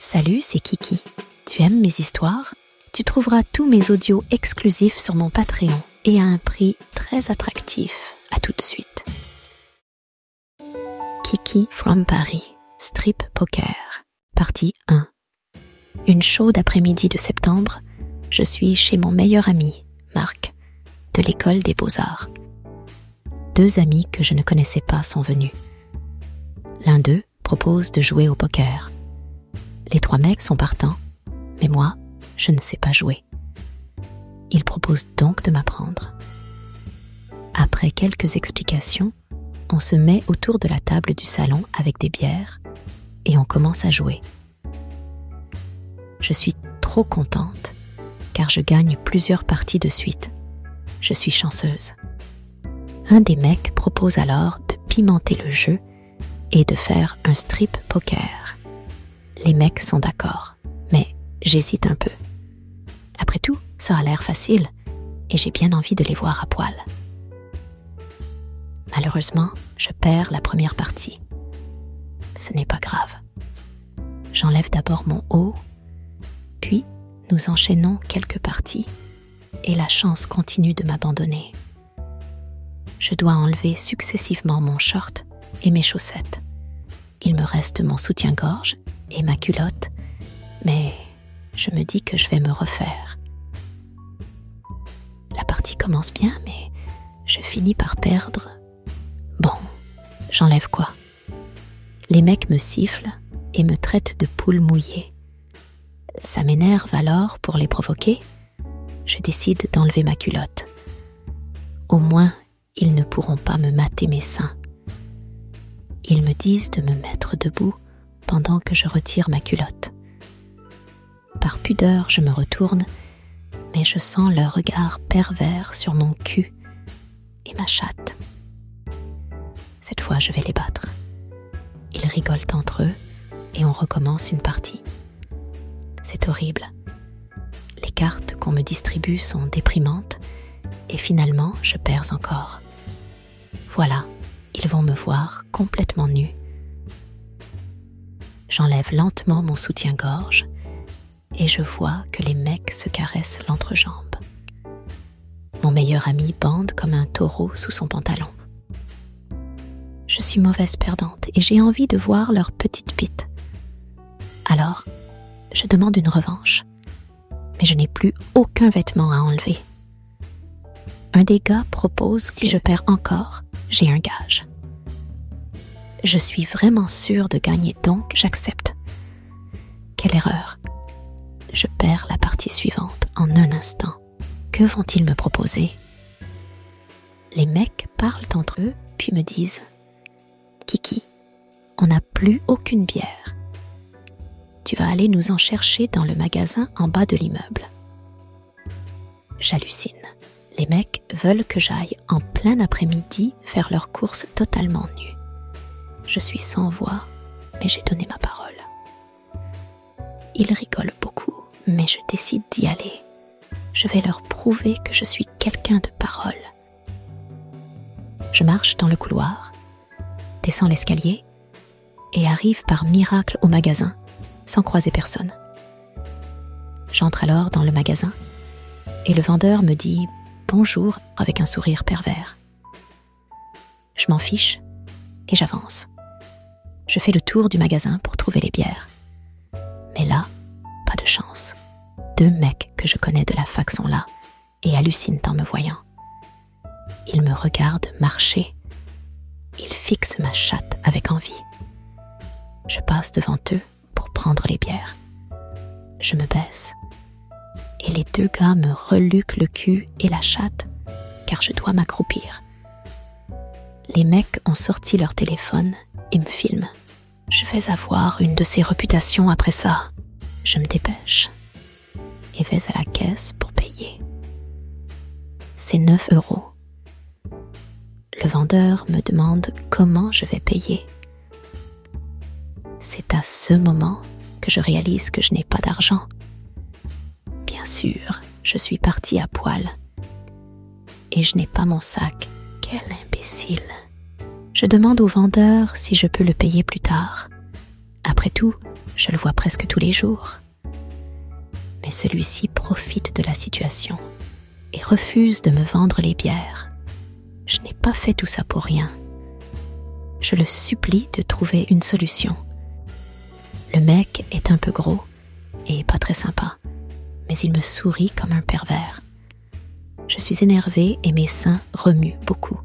Salut, c'est Kiki. Tu aimes mes histoires? Tu trouveras tous mes audios exclusifs sur mon Patreon et à un prix très attractif. À tout de suite. Kiki from Paris, Strip Poker, partie 1. Une chaude après-midi de septembre, je suis chez mon meilleur ami, Marc, de l'école des beaux-arts. Deux amis que je ne connaissais pas sont venus. L'un d'eux propose de jouer au poker. Les trois mecs sont partants, mais moi, je ne sais pas jouer. Il propose donc de m'apprendre. Après quelques explications, on se met autour de la table du salon avec des bières et on commence à jouer. Je suis trop contente car je gagne plusieurs parties de suite. Je suis chanceuse. Un des mecs propose alors de pimenter le jeu et de faire un strip poker les mecs sont d'accord, mais j'hésite un peu. Après tout, ça a l'air facile et j'ai bien envie de les voir à poil. Malheureusement, je perds la première partie. Ce n'est pas grave. J'enlève d'abord mon haut, puis nous enchaînons quelques parties et la chance continue de m'abandonner. Je dois enlever successivement mon short et mes chaussettes. Il me reste mon soutien-gorge et ma culotte, mais je me dis que je vais me refaire. La partie commence bien, mais je finis par perdre. Bon, j'enlève quoi? Les mecs me sifflent et me traitent de poule mouillée. Ça m'énerve alors pour les provoquer. Je décide d'enlever ma culotte. Au moins, ils ne pourront pas me mater mes seins. Ils me disent de me mettre debout pendant que je retire ma culotte. Par pudeur, je me retourne, mais je sens leur regard pervers sur mon cul et ma chatte. Cette fois, je vais les battre. Ils rigolent entre eux et on recommence une partie. C'est horrible. Les cartes qu'on me distribue sont déprimantes et finalement, je perds encore. Voilà, ils vont me voir complètement nue J'enlève lentement mon soutien-gorge et je vois que les mecs se caressent l'entrejambe. Mon meilleur ami bande comme un taureau sous son pantalon. Je suis mauvaise perdante et j'ai envie de voir leur petite bite. Alors, je demande une revanche, mais je n'ai plus aucun vêtement à enlever. Un des gars propose si je perds encore, j'ai un gage. Je suis vraiment sûre de gagner, donc j'accepte. Quelle erreur. Je perds la partie suivante en un instant. Que vont-ils me proposer? Les mecs parlent entre eux, puis me disent Kiki, on n'a plus aucune bière. Tu vas aller nous en chercher dans le magasin en bas de l'immeuble. J'hallucine. Les mecs veulent que j'aille en plein après-midi faire leurs courses totalement nues. Je suis sans voix, mais j'ai donné ma parole. Ils rigolent beaucoup, mais je décide d'y aller. Je vais leur prouver que je suis quelqu'un de parole. Je marche dans le couloir, descends l'escalier et arrive par miracle au magasin sans croiser personne. J'entre alors dans le magasin et le vendeur me dit bonjour avec un sourire pervers. Je m'en fiche et j'avance je fais le tour du magasin pour trouver les bières. Mais là, pas de chance. Deux mecs que je connais de la fac sont là et hallucinent en me voyant. Ils me regardent marcher. Ils fixent ma chatte avec envie. Je passe devant eux pour prendre les bières. Je me baisse. Et les deux gars me reluquent le cul et la chatte car je dois m'accroupir. Les mecs ont sorti leur téléphone et me filme. Je vais avoir une de ces réputations après ça. Je me dépêche et vais à la caisse pour payer. C'est 9 euros. Le vendeur me demande comment je vais payer. C'est à ce moment que je réalise que je n'ai pas d'argent. Bien sûr, je suis partie à poil. Et je n'ai pas mon sac. Quel imbécile. Je demande au vendeur si je peux le payer plus tard. Après tout, Je le vois presque tous les jours. Mais celui-ci profite de la situation et refuse de me vendre les bières. Je n'ai pas fait tout ça pour rien. Je le supplie de trouver une solution. Le mec est un peu gros et pas très sympa, mais il me sourit comme un pervers. Je suis énervée et mes seins remuent beaucoup.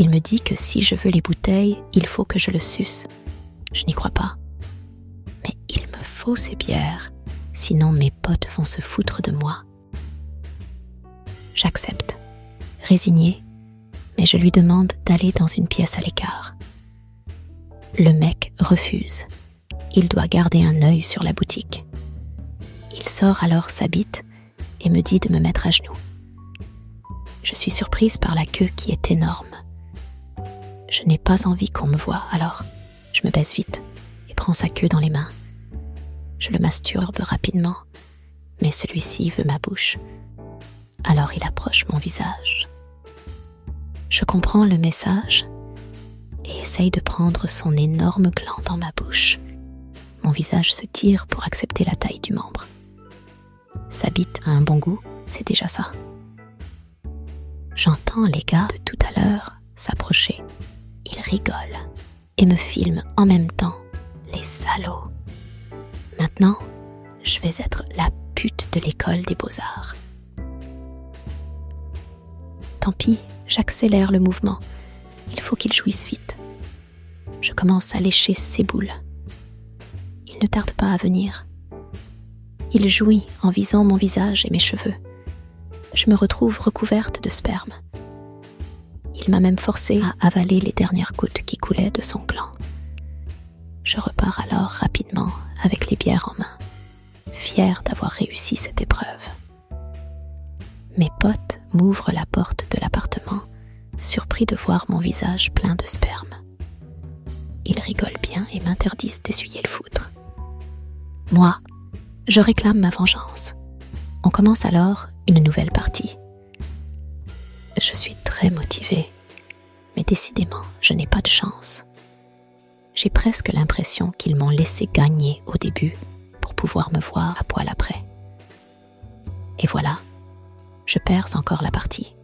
Il me dit que si je veux les bouteilles, il faut que je le suce. Je n'y crois pas. Mais il me faut ces bières, sinon mes potes vont se foutre de moi. J'accepte, résigné, mais je lui demande d'aller dans une pièce à l'écart. Le mec refuse. Il doit garder un œil sur la boutique. Il sort alors sa bite et me dit de me mettre à genoux. Je suis surprise par la queue qui est énorme. Je n'ai pas envie qu'on me voie, alors je me baisse vite et prends sa queue dans les mains. Je le masturbe rapidement, mais celui-ci veut ma bouche. Alors il approche mon visage. Je comprends le message et essaye de prendre son énorme gland dans ma bouche. Mon visage se tire pour accepter la taille du membre. Sa bite a un bon goût, c'est déjà ça. J'entends les gars de tout à l'heure s'approcher. Ils rigolent et me filment en même temps. Les salauds. Maintenant, je vais être la pute de l'école des beaux-arts. Tant pis, j'accélère le mouvement. Il faut qu'il jouisse vite. Je commence à lécher ses boules. Il ne tarde pas à venir. Il jouit en visant mon visage et mes cheveux je me retrouve recouverte de sperme. Il m'a même forcé à avaler les dernières gouttes qui coulaient de son gland. Je repars alors rapidement avec les bières en main, fière d'avoir réussi cette épreuve. Mes potes m'ouvrent la porte de l'appartement, surpris de voir mon visage plein de sperme. Ils rigolent bien et m'interdisent d'essuyer le foutre. Moi, je réclame ma vengeance. On commence alors une nouvelle partie. Je suis très motivée, mais décidément, je n'ai pas de chance. J'ai presque l'impression qu'ils m'ont laissé gagner au début pour pouvoir me voir à poil après. Et voilà, je perds encore la partie.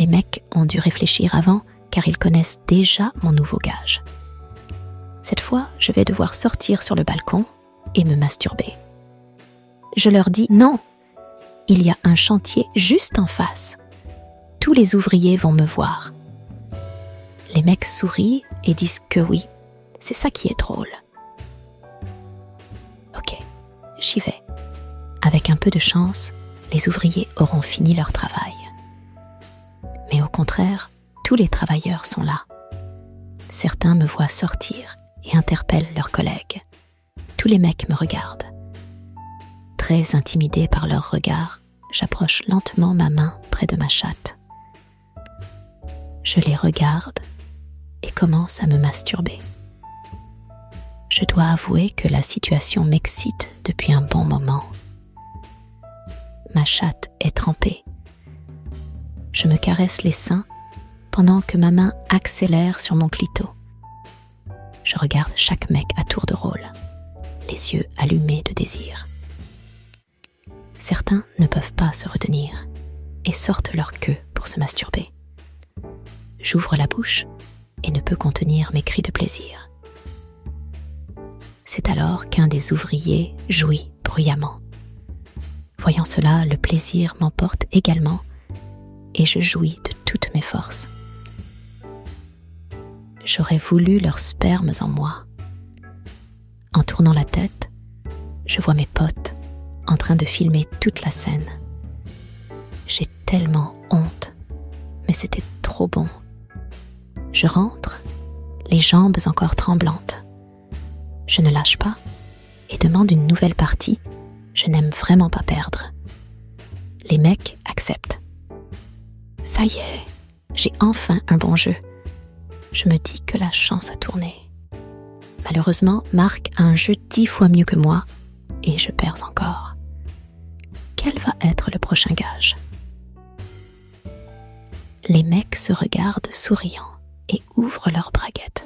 Les mecs ont dû réfléchir avant car ils connaissent déjà mon nouveau gage. Cette fois, je vais devoir sortir sur le balcon et me masturber. Je leur dis non, il y a un chantier juste en face. Tous les ouvriers vont me voir. Les mecs sourient et disent que oui. C'est ça qui est drôle. Ok, j'y vais. Avec un peu de chance, les ouvriers auront fini leur travail. Mais au contraire, tous les travailleurs sont là. Certains me voient sortir et interpellent leurs collègues. Tous les mecs me regardent. Très intimidés par leur regard, j'approche lentement ma main près de ma chatte. Je les regarde et commence à me masturber. Je dois avouer que la situation m'excite depuis un bon moment. Ma chatte est trempée. Je me caresse les seins pendant que ma main accélère sur mon clito. Je regarde chaque mec à tour de rôle, les yeux allumés de désir. Certains ne peuvent pas se retenir et sortent leur queue pour se masturber. J'ouvre la bouche et ne peux contenir mes cris de plaisir. C'est alors qu'un des ouvriers jouit bruyamment. Voyant cela, le plaisir m'emporte également et je jouis de toutes mes forces. J'aurais voulu leurs spermes en moi. En tournant la tête, je vois mes potes en train de filmer toute la scène. J'ai tellement honte, mais c'était trop bon. Je rentre, les jambes encore tremblantes. Je ne lâche pas et demande une nouvelle partie. Je n'aime vraiment pas perdre. Les mecs acceptent. Ça y est, j'ai enfin un bon jeu. Je me dis que la chance a tourné. Malheureusement, Marc a un jeu dix fois mieux que moi et je perds encore quel va être le prochain gage? Les mecs se regardent souriants et ouvrent leurs braguettes.